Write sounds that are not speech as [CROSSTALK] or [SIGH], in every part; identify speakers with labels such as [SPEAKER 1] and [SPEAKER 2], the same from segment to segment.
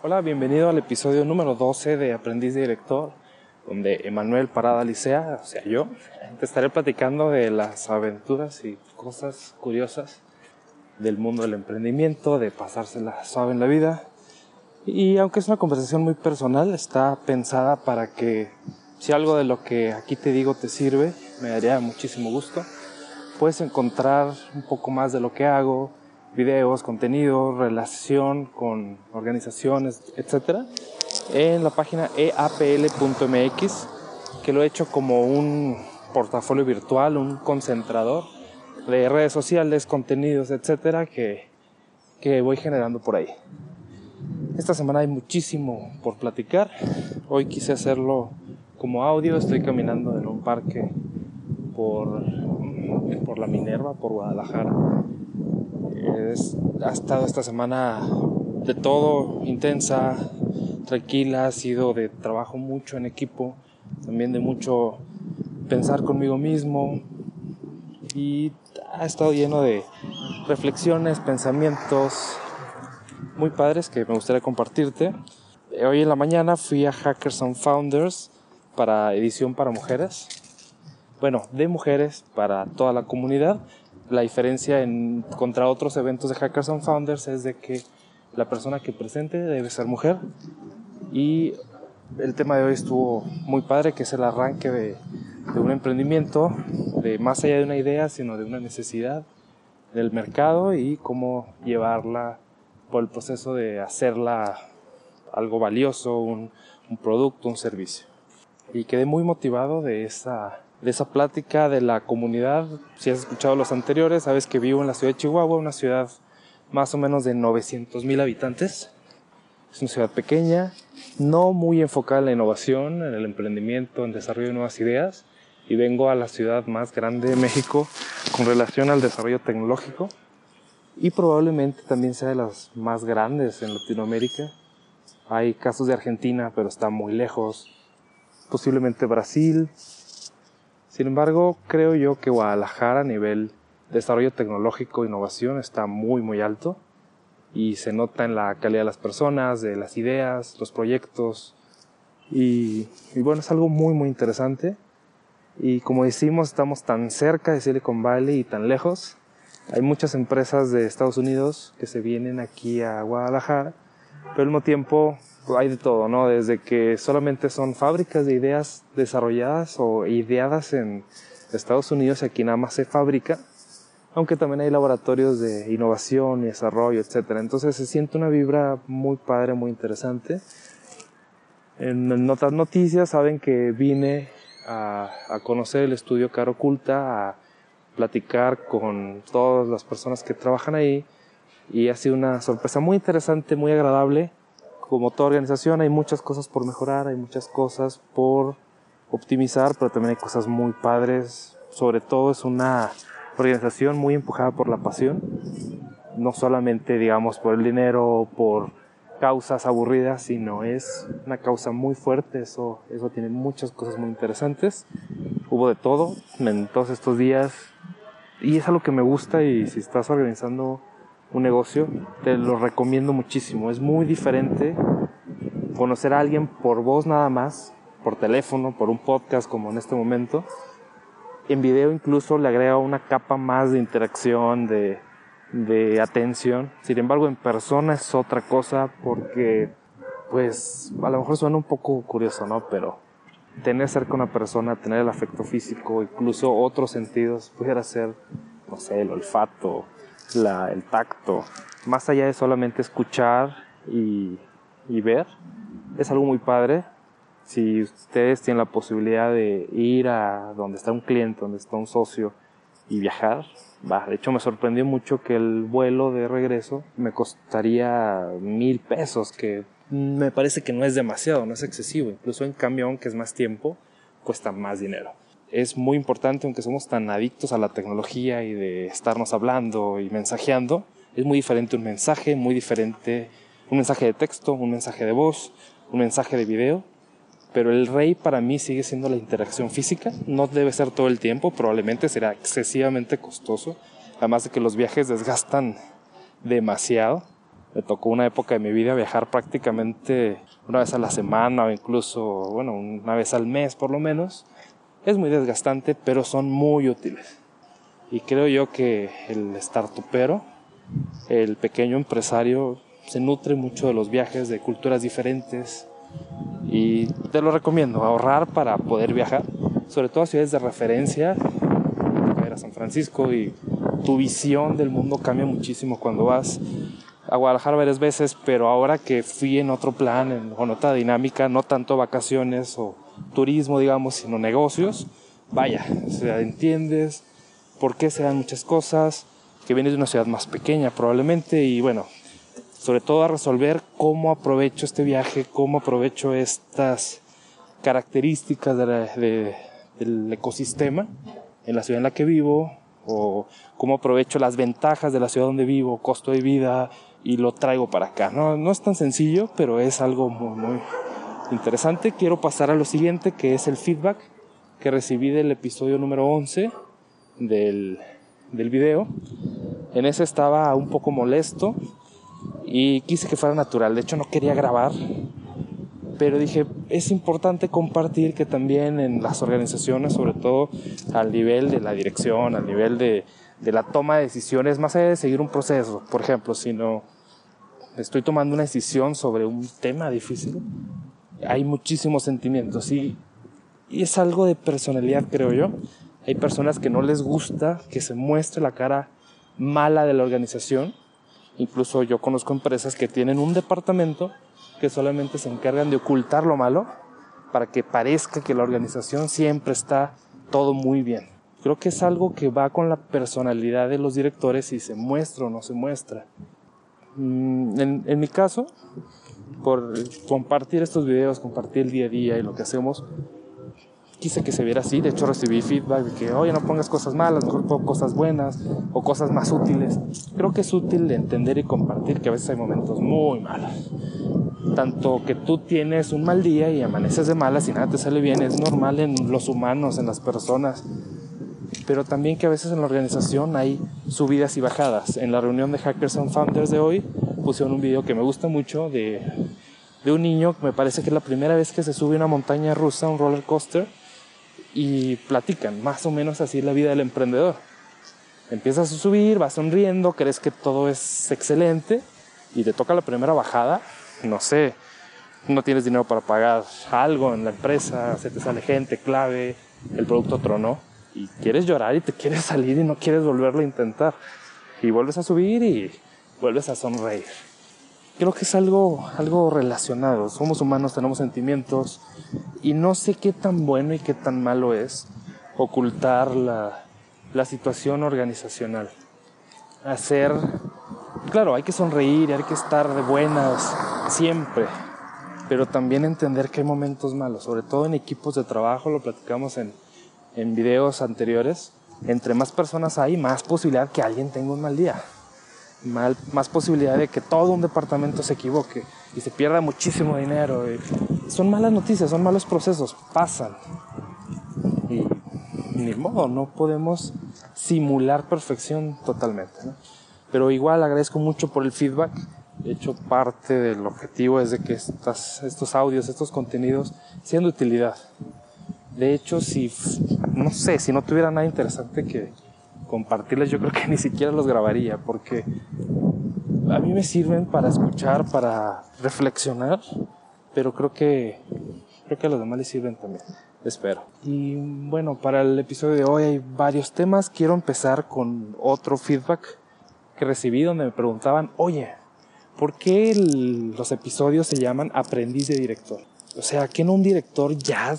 [SPEAKER 1] Hola, bienvenido al episodio número 12 de Aprendiz de Director, donde Emanuel Parada Licea, o sea yo, te estaré platicando de las aventuras y cosas curiosas del mundo del emprendimiento, de pasársela suave en la vida. Y aunque es una conversación muy personal, está pensada para que si algo de lo que aquí te digo te sirve, me daría muchísimo gusto. Puedes encontrar un poco más de lo que hago, videos, contenido, relación con organizaciones, etcétera, en la página eapl.mx, que lo he hecho como un portafolio virtual, un concentrador de redes sociales, contenidos, etcétera, que, que voy generando por ahí. Esta semana hay muchísimo por platicar. Hoy quise hacerlo como audio. Estoy caminando en un parque por, por la Minerva, por Guadalajara ha estado esta semana de todo, intensa, tranquila, ha sido de trabajo mucho en equipo, también de mucho pensar conmigo mismo y ha estado lleno de reflexiones, pensamientos muy padres que me gustaría compartirte. Hoy en la mañana fui a Hackers and Founders para edición para mujeres. Bueno, de mujeres para toda la comunidad la diferencia en, contra otros eventos de Hackers and Founders es de que la persona que presente debe ser mujer. Y el tema de hoy estuvo muy padre, que es el arranque de, de un emprendimiento, de más allá de una idea, sino de una necesidad del mercado y cómo llevarla por el proceso de hacerla algo valioso, un, un producto, un servicio. Y quedé muy motivado de esa de esa plática de la comunidad. Si has escuchado los anteriores, sabes que vivo en la ciudad de Chihuahua, una ciudad más o menos de 900 mil habitantes. Es una ciudad pequeña, no muy enfocada en la innovación, en el emprendimiento, en desarrollo de nuevas ideas. Y vengo a la ciudad más grande de México con relación al desarrollo tecnológico. Y probablemente también sea de las más grandes en Latinoamérica. Hay casos de Argentina, pero está muy lejos. Posiblemente Brasil, sin embargo, creo yo que Guadalajara a nivel desarrollo tecnológico, e innovación, está muy, muy alto y se nota en la calidad de las personas, de las ideas, los proyectos y, bueno, es algo muy, muy interesante. Y como decimos, estamos tan cerca de Silicon Valley y tan lejos. Hay muchas empresas de Estados Unidos que se vienen aquí a Guadalajara, pero al mismo tiempo hay de todo, ¿no? Desde que solamente son fábricas de ideas desarrolladas o ideadas en Estados Unidos, aquí nada más se fabrica, aunque también hay laboratorios de innovación y desarrollo, etc. Entonces se siente una vibra muy padre, muy interesante. En otras noticias saben que vine a, a conocer el estudio Caro Oculta, a platicar con todas las personas que trabajan ahí y ha sido una sorpresa muy interesante, muy agradable como toda organización hay muchas cosas por mejorar, hay muchas cosas por optimizar, pero también hay cosas muy padres. Sobre todo es una organización muy empujada por la pasión, no solamente digamos por el dinero, por causas aburridas, sino es una causa muy fuerte, eso, eso tiene muchas cosas muy interesantes. Hubo de todo en todos estos días y es algo que me gusta y si estás organizando un negocio, te lo recomiendo muchísimo. Es muy diferente conocer a alguien por voz nada más, por teléfono, por un podcast como en este momento. En video incluso le agrega una capa más de interacción, de, de atención. Sin embargo, en persona es otra cosa porque, pues, a lo mejor suena un poco curioso, ¿no? Pero tener cerca a una persona, tener el afecto físico, incluso otros sentidos, pudiera ser, no sé, el olfato, la, el tacto, más allá de solamente escuchar y, y ver, es algo muy padre. Si ustedes tienen la posibilidad de ir a donde está un cliente, donde está un socio y viajar, va. De hecho, me sorprendió mucho que el vuelo de regreso me costaría mil pesos, que me parece que no es demasiado, no es excesivo. Incluso en camión, que es más tiempo, cuesta más dinero es muy importante, aunque somos tan adictos a la tecnología y de estarnos hablando y mensajeando, es muy diferente un mensaje, muy diferente un mensaje de texto, un mensaje de voz, un mensaje de video. Pero el rey para mí sigue siendo la interacción física. No debe ser todo el tiempo, probablemente será excesivamente costoso. Además de que los viajes desgastan demasiado. Me tocó una época de mi vida viajar prácticamente una vez a la semana o incluso, bueno, una vez al mes por lo menos. Es muy desgastante, pero son muy útiles. Y creo yo que el startupero, el pequeño empresario, se nutre mucho de los viajes de culturas diferentes. Y te lo recomiendo, ahorrar para poder viajar, sobre todo a ciudades de referencia, a San Francisco y tu visión del mundo cambia muchísimo cuando vas a Guadalajara varias veces, pero ahora que fui en otro plan, en, con otra dinámica, no tanto vacaciones o turismo, digamos, sino negocios, vaya, o sea, entiendes por qué se dan muchas cosas, que vienes de una ciudad más pequeña probablemente, y bueno, sobre todo a resolver cómo aprovecho este viaje, cómo aprovecho estas características del ecosistema en la ciudad en la que vivo, o cómo aprovecho las ventajas de la ciudad donde vivo, costo de vida, y lo traigo para acá. No, no es tan sencillo, pero es algo muy, muy interesante. Quiero pasar a lo siguiente, que es el feedback que recibí del episodio número 11 del, del video. En ese estaba un poco molesto y quise que fuera natural. De hecho, no quería grabar, pero dije, es importante compartir que también en las organizaciones, sobre todo al nivel de la dirección, al nivel de, de la toma de decisiones, más allá de seguir un proceso, por ejemplo, si no estoy tomando una decisión sobre un tema difícil, hay muchísimos sentimientos y, es algo de personalidad, creo yo. Hay personas que no les gusta que se muestre la cara mala de la organización. Incluso yo conozco empresas que tienen un departamento que solamente se encargan de ocultar lo malo para que parezca que la organización siempre está todo muy bien. Creo que es algo que va con la personalidad de los directores si se muestra o no se muestra. Mm, en, mi caso, por compartir estos videos, compartir el día a día y lo que hacemos, quise que se viera así. De hecho, recibí feedback de que, oye, no pongas cosas malas, mejor pongo cosas buenas o cosas más útiles. Creo que es útil de entender y compartir que a veces hay momentos muy malos. Tanto que tú tienes un mal día y amaneces de malas y nada te sale bien, es normal en los humanos, en las personas pero también que a veces en la organización hay subidas y bajadas. En la reunión de Hackers and Founders de hoy pusieron un video que me gusta mucho de, de un niño me parece que es la primera vez que se sube una montaña rusa, un roller coaster, y platican más o menos así la vida del emprendedor. Empiezas a subir, vas sonriendo, crees que todo es excelente y te toca la primera bajada, no sé, no tienes dinero para pagar algo en la empresa, se te sale gente clave, el producto tronó y quieres llorar y te quieres salir y no quieres volverlo a intentar. Y vuelves a subir y vuelves a sonreír. Creo que es algo, algo relacionado. Somos humanos, tenemos sentimientos y no sé qué tan bueno y qué tan malo es ocultar la, la situación organizacional. Hacer, claro, hay que sonreír hay que estar de buenas siempre, pero también entender que hay momentos malos, sobre todo en equipos de trabajo, lo platicamos en, en videos anteriores, entre más personas hay, más posibilidad que alguien tenga un mal día. Mal, más posibilidad de que todo un departamento se equivoque y se pierda muchísimo dinero. son malas noticias, son malos procesos, pasan. Y ni modo, no podemos simular perfección totalmente. Pero igual agradezco mucho por el feedback. De hecho, parte del objetivo es de que estas, estos audios, estos contenidos sean de utilidad. De hecho, si, no sé, si no tuviera nada interesante que compartirles, yo creo que [LAUGHS] ni siquiera los grabaría, porque a mí me sirven para escuchar, para reflexionar, pero creo que, creo que a los demás les sirven también. Espero. Y bueno, para el episodio de hoy hay varios temas. Quiero empezar con otro feedback que recibí donde me preguntaban, oye, ¿por qué los episodios se llaman aprendiz de director? O sea, que no un director ya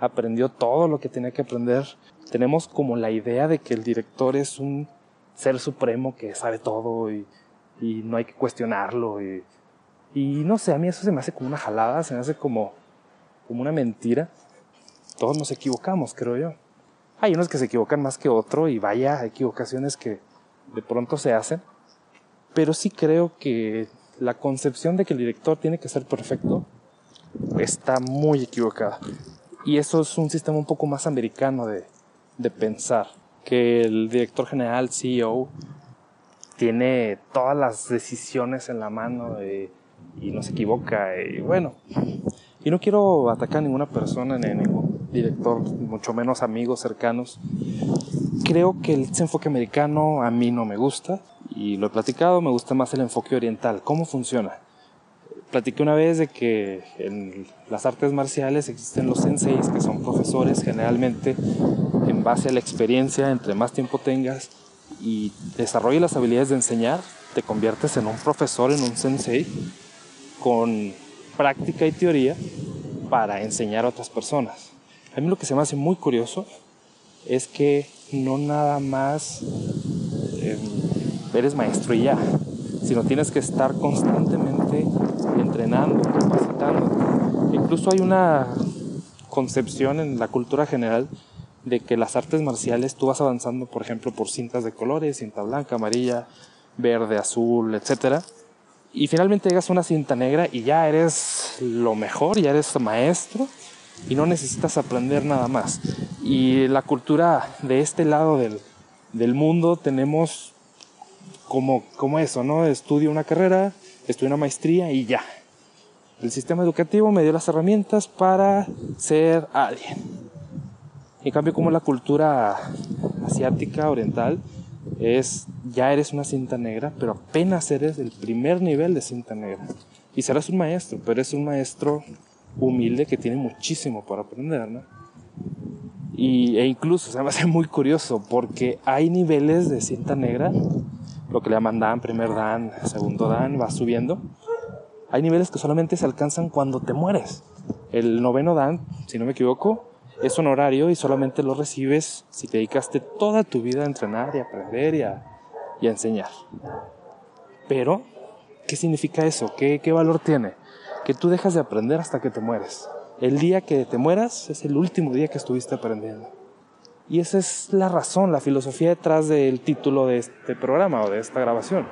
[SPEAKER 1] aprendió todo lo que tenía que aprender. Tenemos como la idea de que el director es un ser supremo que sabe todo y, y no hay que cuestionarlo. Y, y, no sé, a mí eso se me hace como una jalada, se me hace como, como una mentira. Todos nos equivocamos, creo yo. Hay unos que se equivocan más que otro y vaya, equivocaciones que de pronto se hacen. Pero sí creo que la concepción de que el director tiene que ser perfecto está muy equivocada. Y eso es un sistema un poco más americano de, de pensar, que el director general, CEO, tiene todas las decisiones en la mano y no se equivoca. Y bueno, y no quiero atacar a ninguna persona ni a ningún director, mucho menos amigos cercanos. Creo que el enfoque americano a mí no me gusta y lo he platicado, me gusta más el enfoque oriental. ¿Cómo funciona? Platiqué una vez de que en las artes marciales existen los senseis, que son profesores generalmente en base a la experiencia, entre más tiempo tengas y desarrolles las habilidades de enseñar, te conviertes en un profesor, en un sensei, con práctica y teoría para enseñar a otras personas. A mí lo que se me hace muy curioso es que no nada más em, eres maestro y ya, sino tienes que estar constantemente entrenando, capacitando. Incluso hay una concepción en la cultura general de que las artes marciales tú vas avanzando, por ejemplo, por cintas de colores, cinta blanca, amarilla, verde, azul, etcétera, y finalmente llegas a una cinta negra y ya eres lo mejor, ya eres maestro y no necesitas aprender nada más. Y la cultura de este lado del, del mundo tenemos como, como eso, ¿no? Estudio una carrera, estudio una maestría y ya. El sistema educativo me dio las herramientas para ser alguien. En cambio, como la cultura asiática, oriental, es ya eres una cinta negra, pero apenas eres el primer nivel de cinta negra. Y serás un maestro, pero eres un maestro humilde que tiene muchísimo para aprender, ¿no? Y, e incluso se me hace muy curioso porque hay niveles de cinta negra, lo que le llaman Dan, primer Dan, segundo Dan, va subiendo. Hay niveles que solamente se alcanzan cuando te mueres. El noveno Dan, si no me equivoco, es honorario y solamente lo recibes si te dedicaste toda tu vida a entrenar y aprender y a, enseñar. Pero, ¿qué significa eso? ¿Qué, ¿Qué valor tiene? Que tú dejas de aprender hasta que te mueres. El día que te mueras es el último día que estuviste aprendiendo. Y esa es la razón, la filosofía detrás del título de este programa o de esta grabación.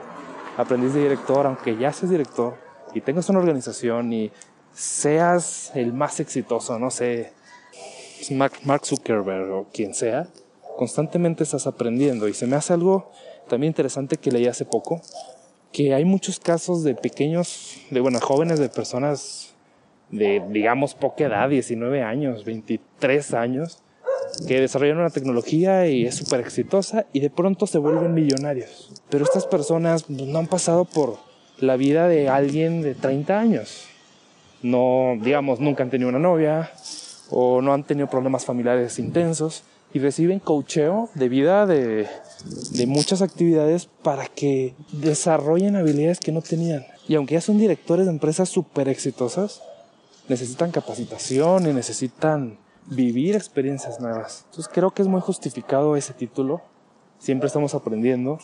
[SPEAKER 1] Aprendiz de director, aunque ya seas director y tengas una organización y seas el más exitoso, no sé, Mark Zuckerberg o quien sea, constantemente estás aprendiendo. Y se me hace algo también interesante que leí hace poco, que hay muchos casos de pequeños, de bueno, jóvenes, de personas de, digamos, poca edad, 19 años, 23 años, que desarrollan una tecnología y es súper exitosa y de pronto se vuelven millonarios. Pero estas personas no han pasado por la vida de alguien de 30 años. No, digamos, nunca han tenido una novia, o no han tenido problemas familiares intensos y reciben coacheo de vida de, de muchas actividades para que desarrollen habilidades que no tenían. Y aunque ya son directores de empresas súper exitosas, necesitan capacitación y necesitan vivir experiencias nuevas. Entonces creo que es muy justificado ese título. Siempre estamos aprendiendo.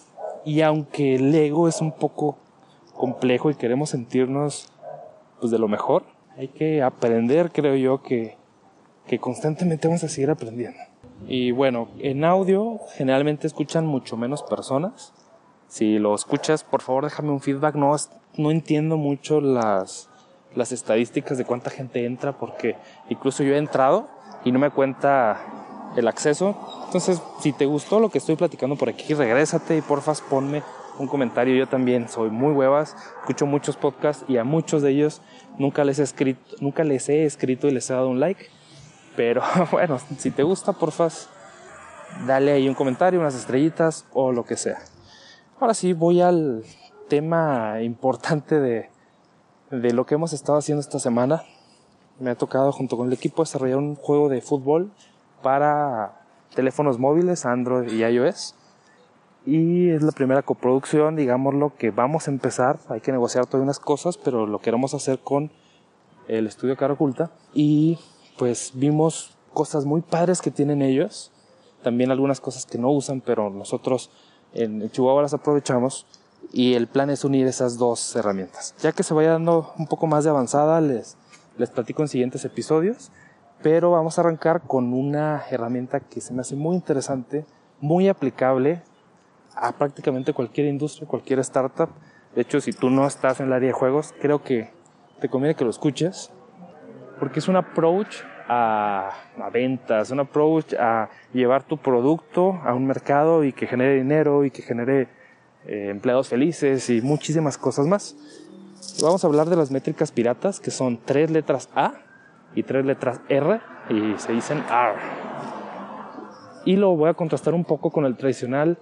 [SPEAKER 1] Y aunque el ego es un poco complejo y queremos sentirnos pues de lo mejor, hay que aprender, creo yo, que que constantemente vamos a seguir aprendiendo. Y bueno, en audio generalmente escuchan mucho menos personas. Si lo escuchas, por favor déjame un feedback. No, no entiendo mucho las, las estadísticas de cuánta gente entra porque incluso yo he entrado y no me cuenta el acceso. Entonces, si te gustó lo que estoy platicando por aquí, regrésate y porfas ponme un comentario. Yo también soy muy huevas, escucho muchos podcasts y a muchos de ellos nunca les he escrito, nunca les he escrito y les he dado un like. Pero [LAUGHS] bueno, si te gusta, porfa, dale ahí un comentario, unas estrellitas o lo que sea. Ahora sí, voy al tema importante de, de lo que hemos estado haciendo esta semana. Me ha tocado junto con el equipo desarrollar un juego de fútbol para teléfonos móviles, Android y iOS. Y es la primera coproducción, digámoslo, que vamos a empezar. Hay que negociar todas unas cosas, pero lo queremos hacer con el estudio Cara Oculta. Y pues vimos cosas muy padres que tienen ellos, también algunas cosas que no usan, pero nosotros en Chihuahua las aprovechamos y el plan es unir esas dos herramientas. Ya que se vaya dando un poco más de avanzada, les, les platico en siguientes episodios, pero vamos a arrancar con una herramienta que se me hace muy interesante, muy aplicable a prácticamente cualquier industria, cualquier startup. De hecho, si tú no estás en el área de juegos, creo que te conviene que lo escuches porque es un approach a, ventas, un approach a llevar tu producto a un mercado y que genere dinero y que genere eh, empleados felices y muchísimas cosas más. Vamos a hablar de las métricas piratas, que son tres letras A y tres letras R y se dicen R. Y lo voy a contrastar un poco con el tradicional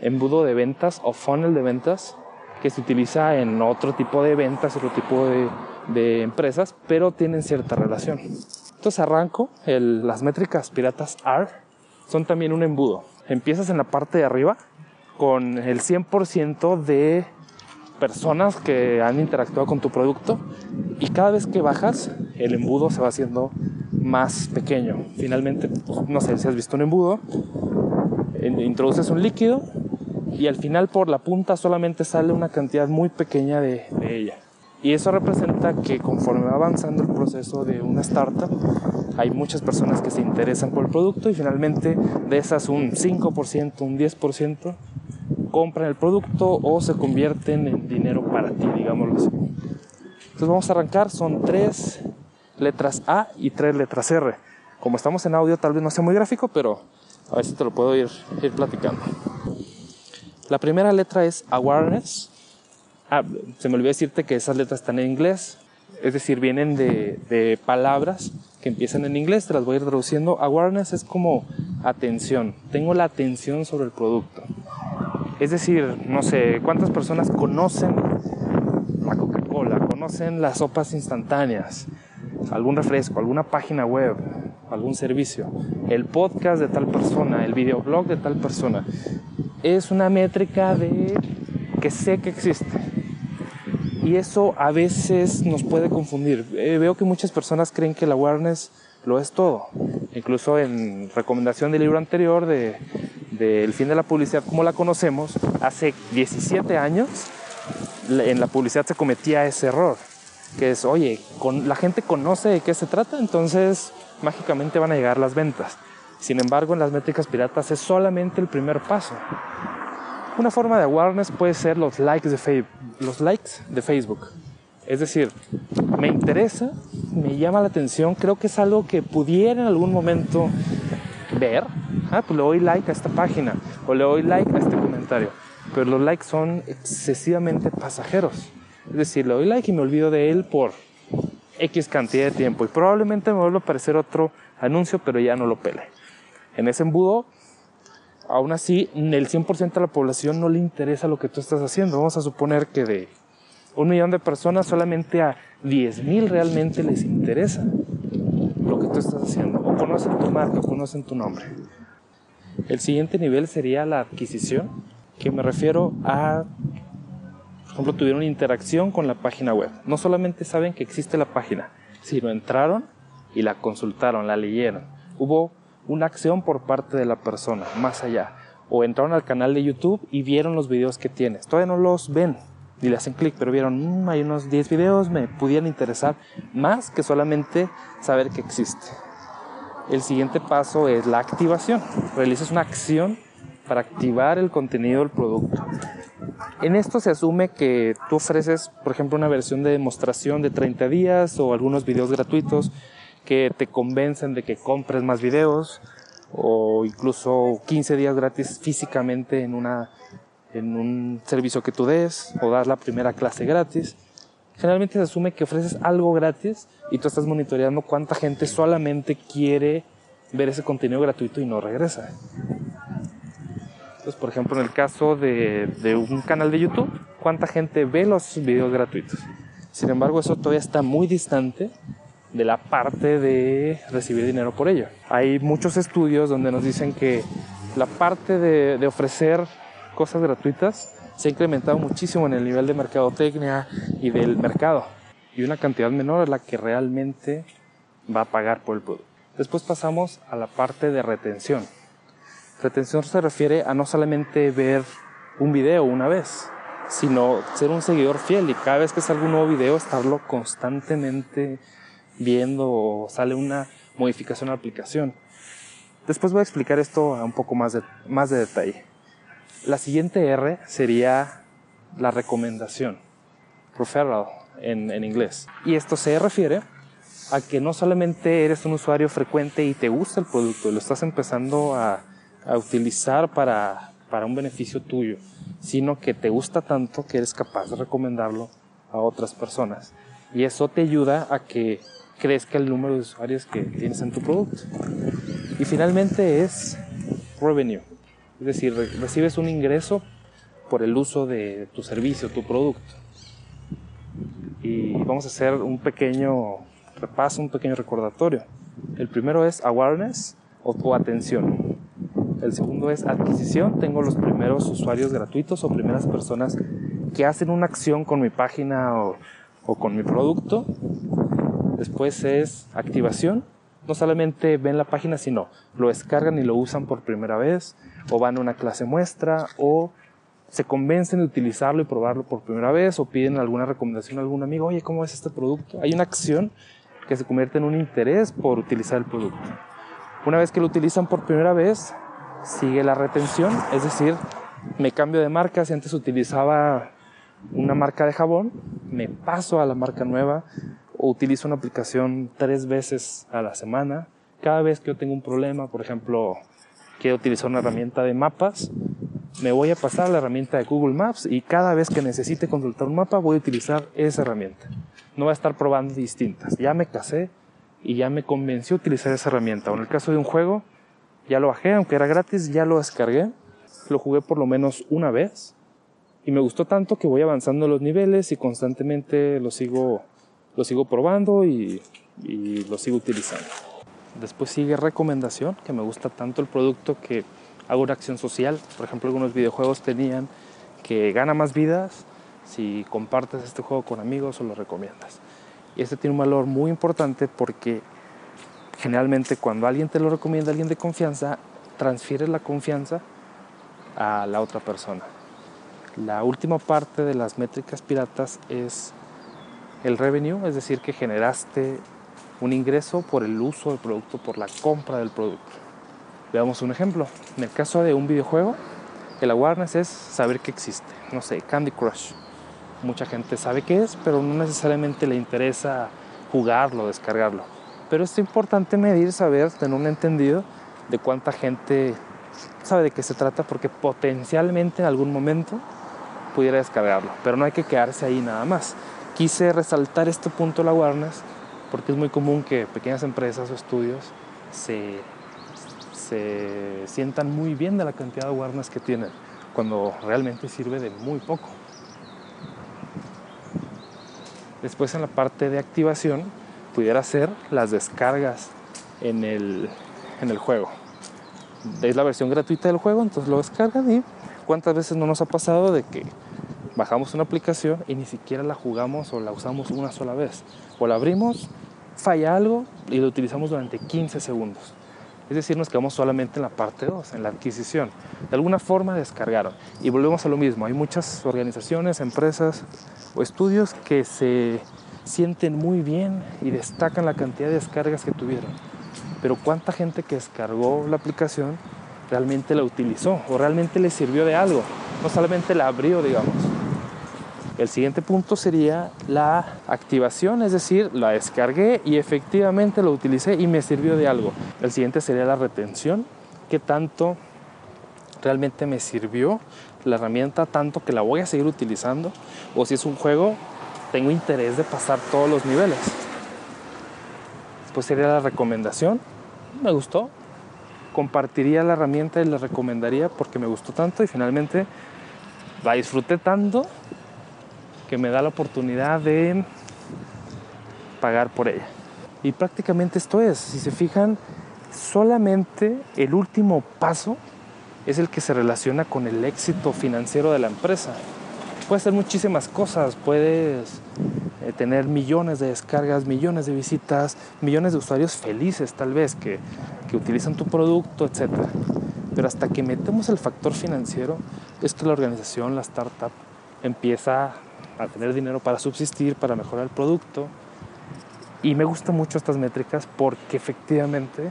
[SPEAKER 1] embudo de ventas o funnel de ventas que se utiliza en otro tipo de ventas, otro tipo de, de empresas, pero tienen cierta relación. Entonces arranco, las métricas piratas R son también un embudo. Empiezas en la parte de arriba con el 100% de personas que han interactuado con tu producto y cada vez que bajas el embudo se va haciendo más pequeño. Finalmente, no sé si has visto un embudo, introduces un líquido y al final por la punta solamente sale una cantidad muy pequeña de, de ella. Y eso representa que conforme va avanzando el proceso de una startup, hay muchas personas que se interesan por el producto y finalmente de esas un 5%, un 10% compran el producto o se convierten en dinero para ti, digámoslo así. Entonces vamos a arrancar, son tres letras A y tres letras R. Como estamos en audio tal vez no sea muy gráfico, pero a ver si te lo puedo ir, ir platicando. La primera letra es awareness. Ah, se me olvidó decirte que esas letras están en inglés, es decir, vienen de, de palabras que empiezan en inglés, te las voy a ir traduciendo. Awareness es como atención, tengo la atención sobre el producto. Es decir, no sé, ¿cuántas personas conocen la Coca-Cola? ¿Conocen las sopas instantáneas? ¿Algún refresco? ¿Alguna página web? ¿Algún servicio? El podcast de tal persona, el videoblog de tal persona. Es una métrica de que sé que existe. Y eso a veces nos puede confundir. Eh, veo que muchas personas creen que el awareness lo es todo. Incluso en recomendación del libro anterior de del fin de la publicidad como la conocemos, hace 17 años en la publicidad se cometía ese error, que es, oye, la gente conoce de qué se trata, entonces mágicamente van a llegar las ventas. Sin embargo, en las métricas piratas es solamente el primer paso. Una forma de awareness puede ser los likes de, los likes Facebook. Es decir, me interesa, me llama la atención, creo que es algo que pudiera en algún momento ver, ah, pues le doy like a esta página o le doy like a este comentario. Pero los likes son excesivamente pasajeros. Es decir, le doy like y me olvido de él por X cantidad de tiempo. Y probablemente me vuelva a aparecer otro anuncio, pero ya no lo pele. En ese embudo, aún así, el 100% de la población no le interesa lo que tú estás haciendo. Vamos a suponer que de un millón de personas, solamente a 10 mil realmente les interesa lo que tú estás haciendo. O conocen tu marca, o conocen tu nombre. El siguiente nivel sería la adquisición, que me refiero a, por ejemplo, tuvieron interacción con la página web. No solamente saben que existe la página, sino entraron y la consultaron, la leyeron. Hubo una acción por parte de la persona, más allá. O entraron al canal de YouTube y vieron los videos que tienes. Todavía no los ven, y le hacen clic, pero vieron, mm, hay unos 10 videos, me pudieran interesar más que solamente saber que existe. El siguiente paso es la activación. Realizas una acción para activar el contenido del producto. En esto se asume que tú ofreces, por ejemplo, una versión de demostración de 30 días o algunos videos gratuitos que te convencen de que compres más videos o incluso 15 días gratis físicamente en una en un servicio que tú des o das la primera clase gratis. Generalmente se asume que ofreces algo gratis y tú estás monitoreando cuánta gente solamente quiere ver ese contenido gratuito y no regresa. Entonces, por ejemplo, en el caso de, de un canal de YouTube, ¿cuánta gente ve los videos gratuitos? Sin embargo, eso todavía está muy distante de la parte de recibir dinero por ello. Hay muchos estudios donde nos dicen que la parte de, de ofrecer cosas gratuitas se ha incrementado muchísimo en el nivel de mercadotecnia y del mercado. Y una cantidad menor es la que realmente va a pagar por el producto. Después pasamos a la parte de retención. Retención se refiere a no solamente ver un video una vez, sino ser un seguidor fiel y cada vez que salga un nuevo video estarlo constantemente viendo o sale una modificación a la aplicación. Después voy a explicar esto a un poco más de, más de detalle. La siguiente R sería la recomendación, referral en, en inglés. Y esto se refiere a que no solamente eres un usuario frecuente y te gusta el producto, lo estás empezando a, a utilizar para, para un beneficio tuyo, sino que te gusta tanto que eres capaz de recomendarlo a otras personas. Y eso te ayuda a que crezca el número de usuarios que tienes en tu producto. Y finalmente es revenue, es decir, recibes un ingreso por el uso de tu servicio, tu producto. Y vamos a hacer un pequeño repaso, un pequeño recordatorio. El primero es awareness o, atención. El segundo es adquisición. Tengo los primeros usuarios gratuitos o primeras personas que hacen una acción con mi página o, o con mi producto. Después es activación. No solamente ven la página, sino lo descargan y lo usan por primera vez, o van a una clase muestra, o se convencen de utilizarlo y probarlo por primera vez, o piden alguna recomendación a algún amigo, oye, ¿cómo es este producto? Hay una acción que se convierte en un interés por utilizar el producto. Una vez que lo utilizan por primera vez, sigue la retención, es decir, me cambio de marca, si antes utilizaba una marca de jabón, me paso a la marca nueva utilizo una aplicación tres veces a la semana. Cada vez que yo tengo un problema, por ejemplo, quiero utilizar una herramienta de mapas, me voy a pasar a la herramienta de Google Maps y cada vez que necesite consultar un mapa voy a utilizar esa herramienta. No voy a estar probando distintas. Ya me casé y ya me convenció utilizar esa herramienta. O en el caso de un juego, ya lo bajé, aunque era gratis, ya lo descargué. Lo jugué por lo menos una vez y me gustó tanto que voy avanzando los niveles y constantemente lo sigo, lo sigo probando y, lo sigo utilizando. Después sigue recomendación, que me gusta tanto el producto que hago una acción social. Por ejemplo, algunos videojuegos tenían que gana más vidas si compartes este juego con amigos o lo recomiendas. Y este tiene un valor muy importante porque generalmente cuando alguien te lo recomienda, alguien de confianza, transfieres la confianza a la otra persona. La última parte de las métricas piratas es el revenue, es decir, que generaste un ingreso por el uso del producto, por la compra del producto. Veamos un ejemplo. En el caso de un videojuego, el awareness es saber que existe. No sé, Candy Crush mucha gente sabe qué es, pero no necesariamente le interesa jugarlo, descargarlo. Pero es importante medir, saber, tener un entendido de cuánta gente sabe de qué se trata, porque potencialmente en algún momento pudiera descargarlo. Pero no hay que quedarse ahí nada más. Quise resaltar este punto de la awareness porque es muy común que pequeñas empresas o estudios se, se sientan muy bien de la cantidad de awareness que tienen, cuando realmente sirve de muy poco. Después en la parte de activación pudiera ser las descargas en el, en el juego. Es la versión gratuita del juego, entonces lo descargan y cuántas veces no nos ha pasado de que bajamos una aplicación y ni siquiera la jugamos o la usamos una sola vez. O la abrimos, falla algo y lo utilizamos durante 15 segundos. Es decir, nos quedamos solamente en la parte 2, en la adquisición. De alguna forma descargaron. Y volvemos a lo mismo. Hay muchas organizaciones, empresas o estudios que se sienten muy bien y destacan la cantidad de descargas que tuvieron. Pero ¿cuánta gente que descargó la aplicación realmente la utilizó o realmente le sirvió de algo? No solamente la abrió, digamos. El siguiente punto sería la activación, es decir, la descargué y efectivamente lo utilicé y me sirvió de algo. El siguiente sería la retención, qué tanto realmente me sirvió la herramienta tanto que la voy a seguir utilizando o si es un juego tengo interés de pasar todos los niveles. Después sería la recomendación. Me gustó. Compartiría la herramienta y la recomendaría porque me gustó tanto y finalmente la disfruté tanto que me da la oportunidad de pagar por ella. Y prácticamente esto es, si se fijan, solamente el último paso es el que se relaciona con el éxito financiero de la empresa. Puedes hacer muchísimas cosas, puedes eh, tener millones de descargas, millones de visitas, millones de usuarios felices tal vez que, que utilizan tu producto, etc. Pero hasta que metemos el factor financiero, es que la organización, la startup, empieza a tener dinero para subsistir, para mejorar el producto. Y me gustan mucho estas métricas porque efectivamente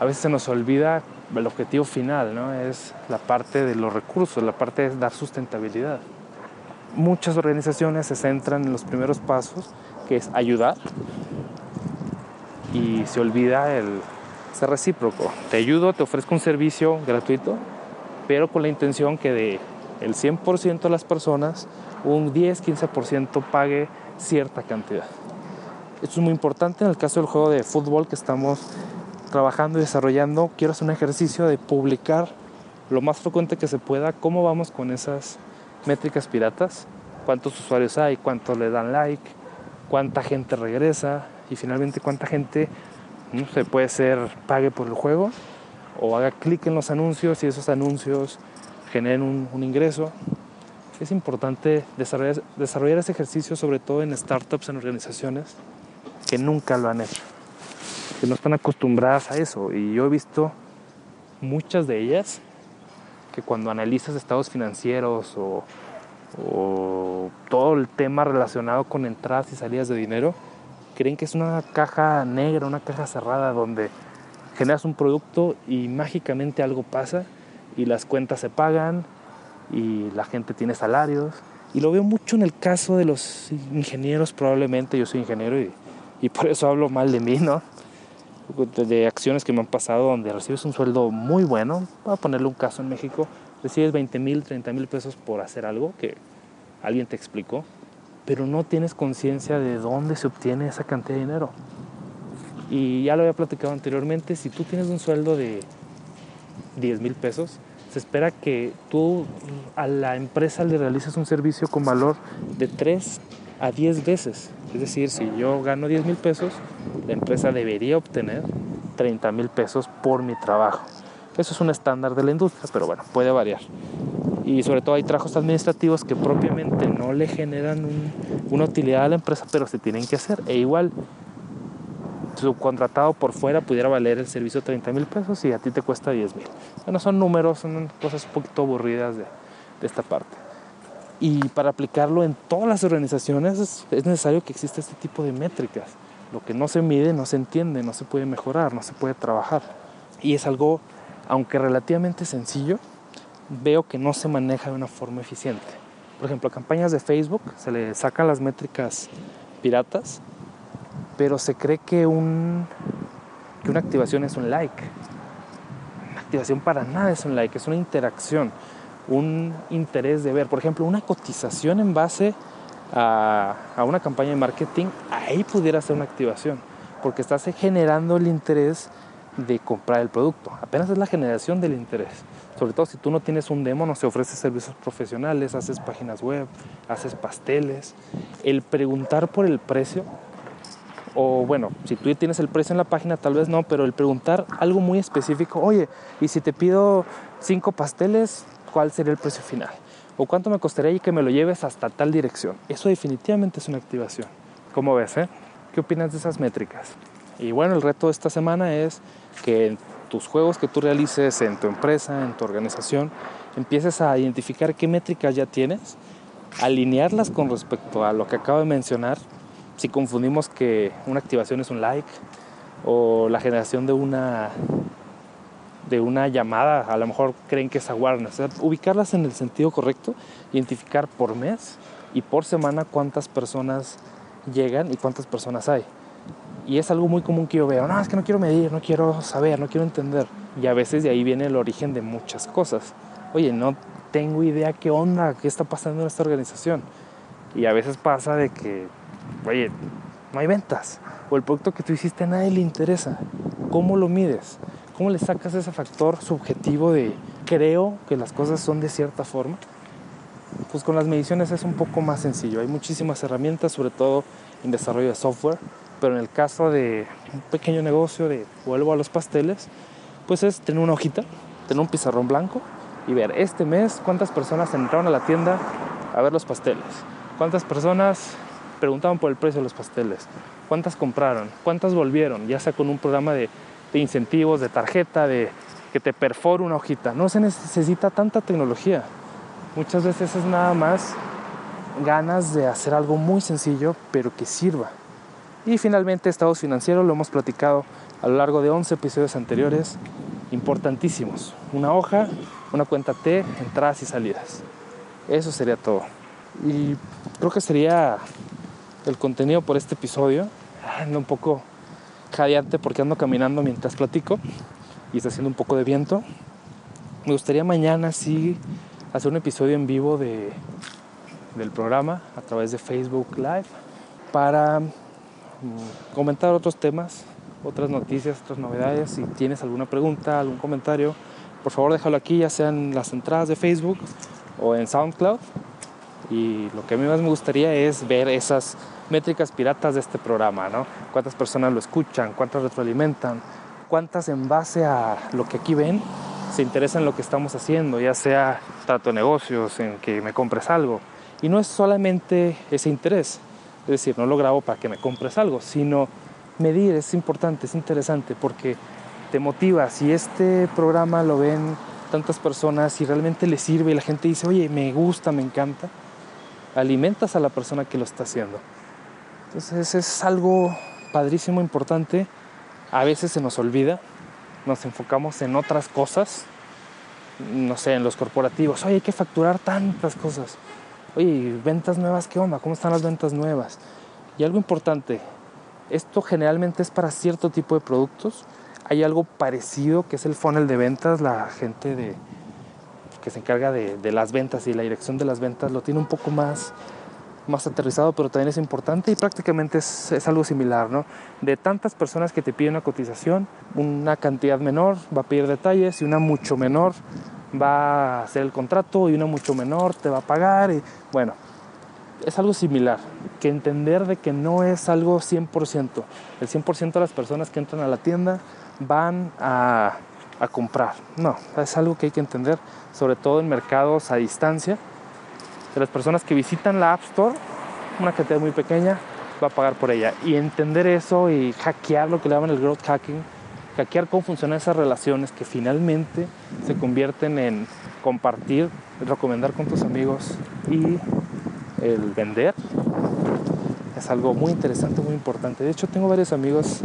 [SPEAKER 1] a veces se nos olvida el objetivo final, ¿no? Es la parte de los recursos, la parte de dar sustentabilidad. Muchas organizaciones se centran en los primeros pasos, que es ayudar, y se olvida el ser recíproco. Te ayudo, te ofrezco un servicio gratuito, pero con la intención que de el 100% de las personas, un 10-15% pague cierta cantidad. Esto es muy importante en el caso del juego de fútbol que estamos trabajando y desarrollando. Quiero hacer un ejercicio de publicar lo más frecuente que se pueda cómo vamos con esas métricas piratas, cuántos usuarios hay, cuántos le dan like, cuánta gente regresa y finalmente cuánta gente no se puede ser pague por el juego o haga clic en los anuncios y esos anuncios generen un, ingreso. Es importante desarrollar, ese ejercicio sobre todo en startups, en organizaciones que nunca lo han hecho, que no están acostumbradas a eso. Y yo he visto muchas de ellas que cuando analizas estados financieros o todo el tema relacionado con entradas y salidas de dinero, creen que es una caja negra, una caja cerrada donde generas un producto y mágicamente algo pasa y las cuentas se pagan y la gente tiene salarios. Y lo veo mucho en el caso de los ingenieros, probablemente yo soy ingeniero y, y por eso hablo mal de mí, ¿no? De acciones que me han pasado donde recibes un sueldo muy bueno, voy a ponerle un caso en México, recibes 20 mil, 30 mil pesos por hacer algo que alguien te explicó, pero no tienes conciencia de dónde se obtiene esa cantidad de dinero. Y ya lo había platicado anteriormente, si tú tienes un sueldo de 10 mil pesos, se espera que tú a la empresa le realices un servicio con valor de 3 a 10 veces. Es decir, si yo gano 10 mil pesos, la empresa debería obtener 30 mil pesos por mi trabajo. Eso es un estándar de la industria, pero bueno, puede variar. Y sobre todo hay trabajos administrativos que propiamente no le generan una utilidad a la empresa, pero se tienen que hacer. E igual, subcontratado por fuera pudiera valer el servicio 30 mil pesos y a ti te cuesta 10 mil. Bueno, son números, son cosas un poquito aburridas de, de esta parte. Y para aplicarlo en todas las organizaciones es, es necesario que exista este tipo de métricas. Lo que no se mide no se entiende, no se puede mejorar, no se puede trabajar. Y es algo, aunque relativamente sencillo, veo que no se maneja de una forma eficiente. Por ejemplo, a campañas de Facebook se le sacan las métricas piratas pero se cree que, un, que una activación es un like. Una activación para nada es un like, es una interacción, un interés de ver. Por ejemplo, una cotización en base a, a una campaña de marketing, ahí pudiera ser una activación, porque estás generando el interés de comprar el producto. Apenas es la generación del interés. Sobre todo si tú no tienes un demo, no se ofrece servicios profesionales, haces páginas web, haces pasteles. El preguntar por el precio o bueno, si tú tienes el precio en la página, tal vez no, pero el preguntar algo muy específico, oye, y si te pido cinco pasteles, ¿cuál sería el precio final? ¿O cuánto me costaría que me lo lleves hasta tal dirección? Eso definitivamente es una activación. ¿Cómo ves? Eh? ¿Qué opinas de esas métricas? Y bueno, el reto de esta semana es que en tus juegos que tú realices en tu empresa, en tu organización, empieces a identificar qué métricas ya tienes, alinearlas con respecto a lo que acabo de mencionar si confundimos que una activación es un like o la generación de una de una llamada, a lo mejor creen que es awareness, ubicarlas en el sentido correcto, identificar por mes y por semana cuántas personas llegan y cuántas personas hay. Y es algo muy común que yo veo, no, es que no quiero medir, no quiero saber, no quiero entender. Y a veces de ahí viene el origen de muchas cosas. Oye, no tengo idea qué onda, qué está pasando en esta organización. Y a veces pasa de que oye, no hay ventas. O el producto que tú hiciste a nadie le interesa. ¿Cómo lo mides? ¿Cómo le sacas ese factor subjetivo de creo que las cosas son de cierta forma? Pues con las mediciones es un poco más sencillo. Hay muchísimas herramientas, sobre todo en desarrollo de software, pero en el caso de un pequeño negocio de vuelvo a los pasteles, pues es tener una hojita, tener un pizarrón blanco y ver este mes cuántas personas entraron a la tienda a ver los pasteles, cuántas personas preguntaban por el precio de los pasteles, cuántas compraron, cuántas volvieron, ya sea con un programa de, incentivos, de tarjeta, de que te perfora una hojita. No se necesita tanta tecnología. Muchas veces es nada más ganas de hacer algo muy sencillo, pero que sirva. Y finalmente, estados financieros, lo hemos platicado a lo largo de 11 episodios anteriores, importantísimos. Una hoja, una cuenta T, entradas y salidas. Eso sería todo. Y creo que sería el contenido por este episodio. Ando un poco jadeante porque ando caminando mientras platico y está haciendo un poco de viento. Me gustaría mañana sí hacer un episodio en vivo de, del programa a través de Facebook Live para mm, comentar otros temas, otras noticias, otras novedades. Si tienes alguna pregunta, algún comentario, por favor déjalo aquí, ya sea en las entradas de Facebook o en SoundCloud. Y lo que a mí más me gustaría es ver esas métricas piratas de este programa, ¿no? Cuántas personas lo escuchan, cuántas retroalimentan, cuántas en base a lo que aquí ven se interesan en lo que estamos haciendo, ya sea trato de negocios, en que me compres algo. Y no es solamente ese interés, es decir, no lo grabo para que me compres algo, sino medir es importante, es interesante, porque te motiva. Si este programa lo ven tantas personas y realmente le sirve y la gente dice, oye, me gusta, me encanta, alimentas a la persona que lo está haciendo. Entonces es algo padrísimo, importante. A veces se nos olvida, nos enfocamos en otras cosas, no sé, en los corporativos. Oye, hay que facturar tantas cosas. Oye, ventas nuevas, ¿qué onda? ¿Cómo están las ventas nuevas? Y algo importante, esto generalmente es para cierto tipo de productos. Hay algo parecido que es el funnel de ventas. La gente de, que se encarga de, de las ventas y la dirección de las ventas lo tiene un poco más más aterrizado, pero también es importante y prácticamente es, es, algo similar, ¿no? De tantas personas que te piden una cotización, una cantidad menor va a pedir detalles y una mucho menor va a hacer el contrato y una mucho menor te va a pagar y bueno, es algo similar, que entender de que no es algo 100%, el 100% de las personas que entran a la tienda van a, a comprar, no, es algo que hay que entender, sobre todo en mercados a distancia, de las personas que visitan la App Store, una cantidad muy pequeña va a pagar por ella. Y entender eso y hackear lo que le llaman el growth hacking, hackear cómo funcionan esas relaciones que finalmente se convierten en compartir, recomendar con tus amigos y el vender es algo muy interesante, muy importante. De hecho, tengo varios amigos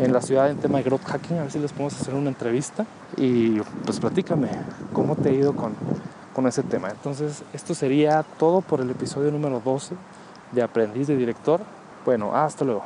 [SPEAKER 1] en la ciudad en tema de growth hacking, a ver si les podemos hacer una entrevista y pues platícame cómo te ha ido con con ese tema. Entonces, esto sería todo por el episodio número 12 de Aprendiz de Director. Bueno, hasta luego.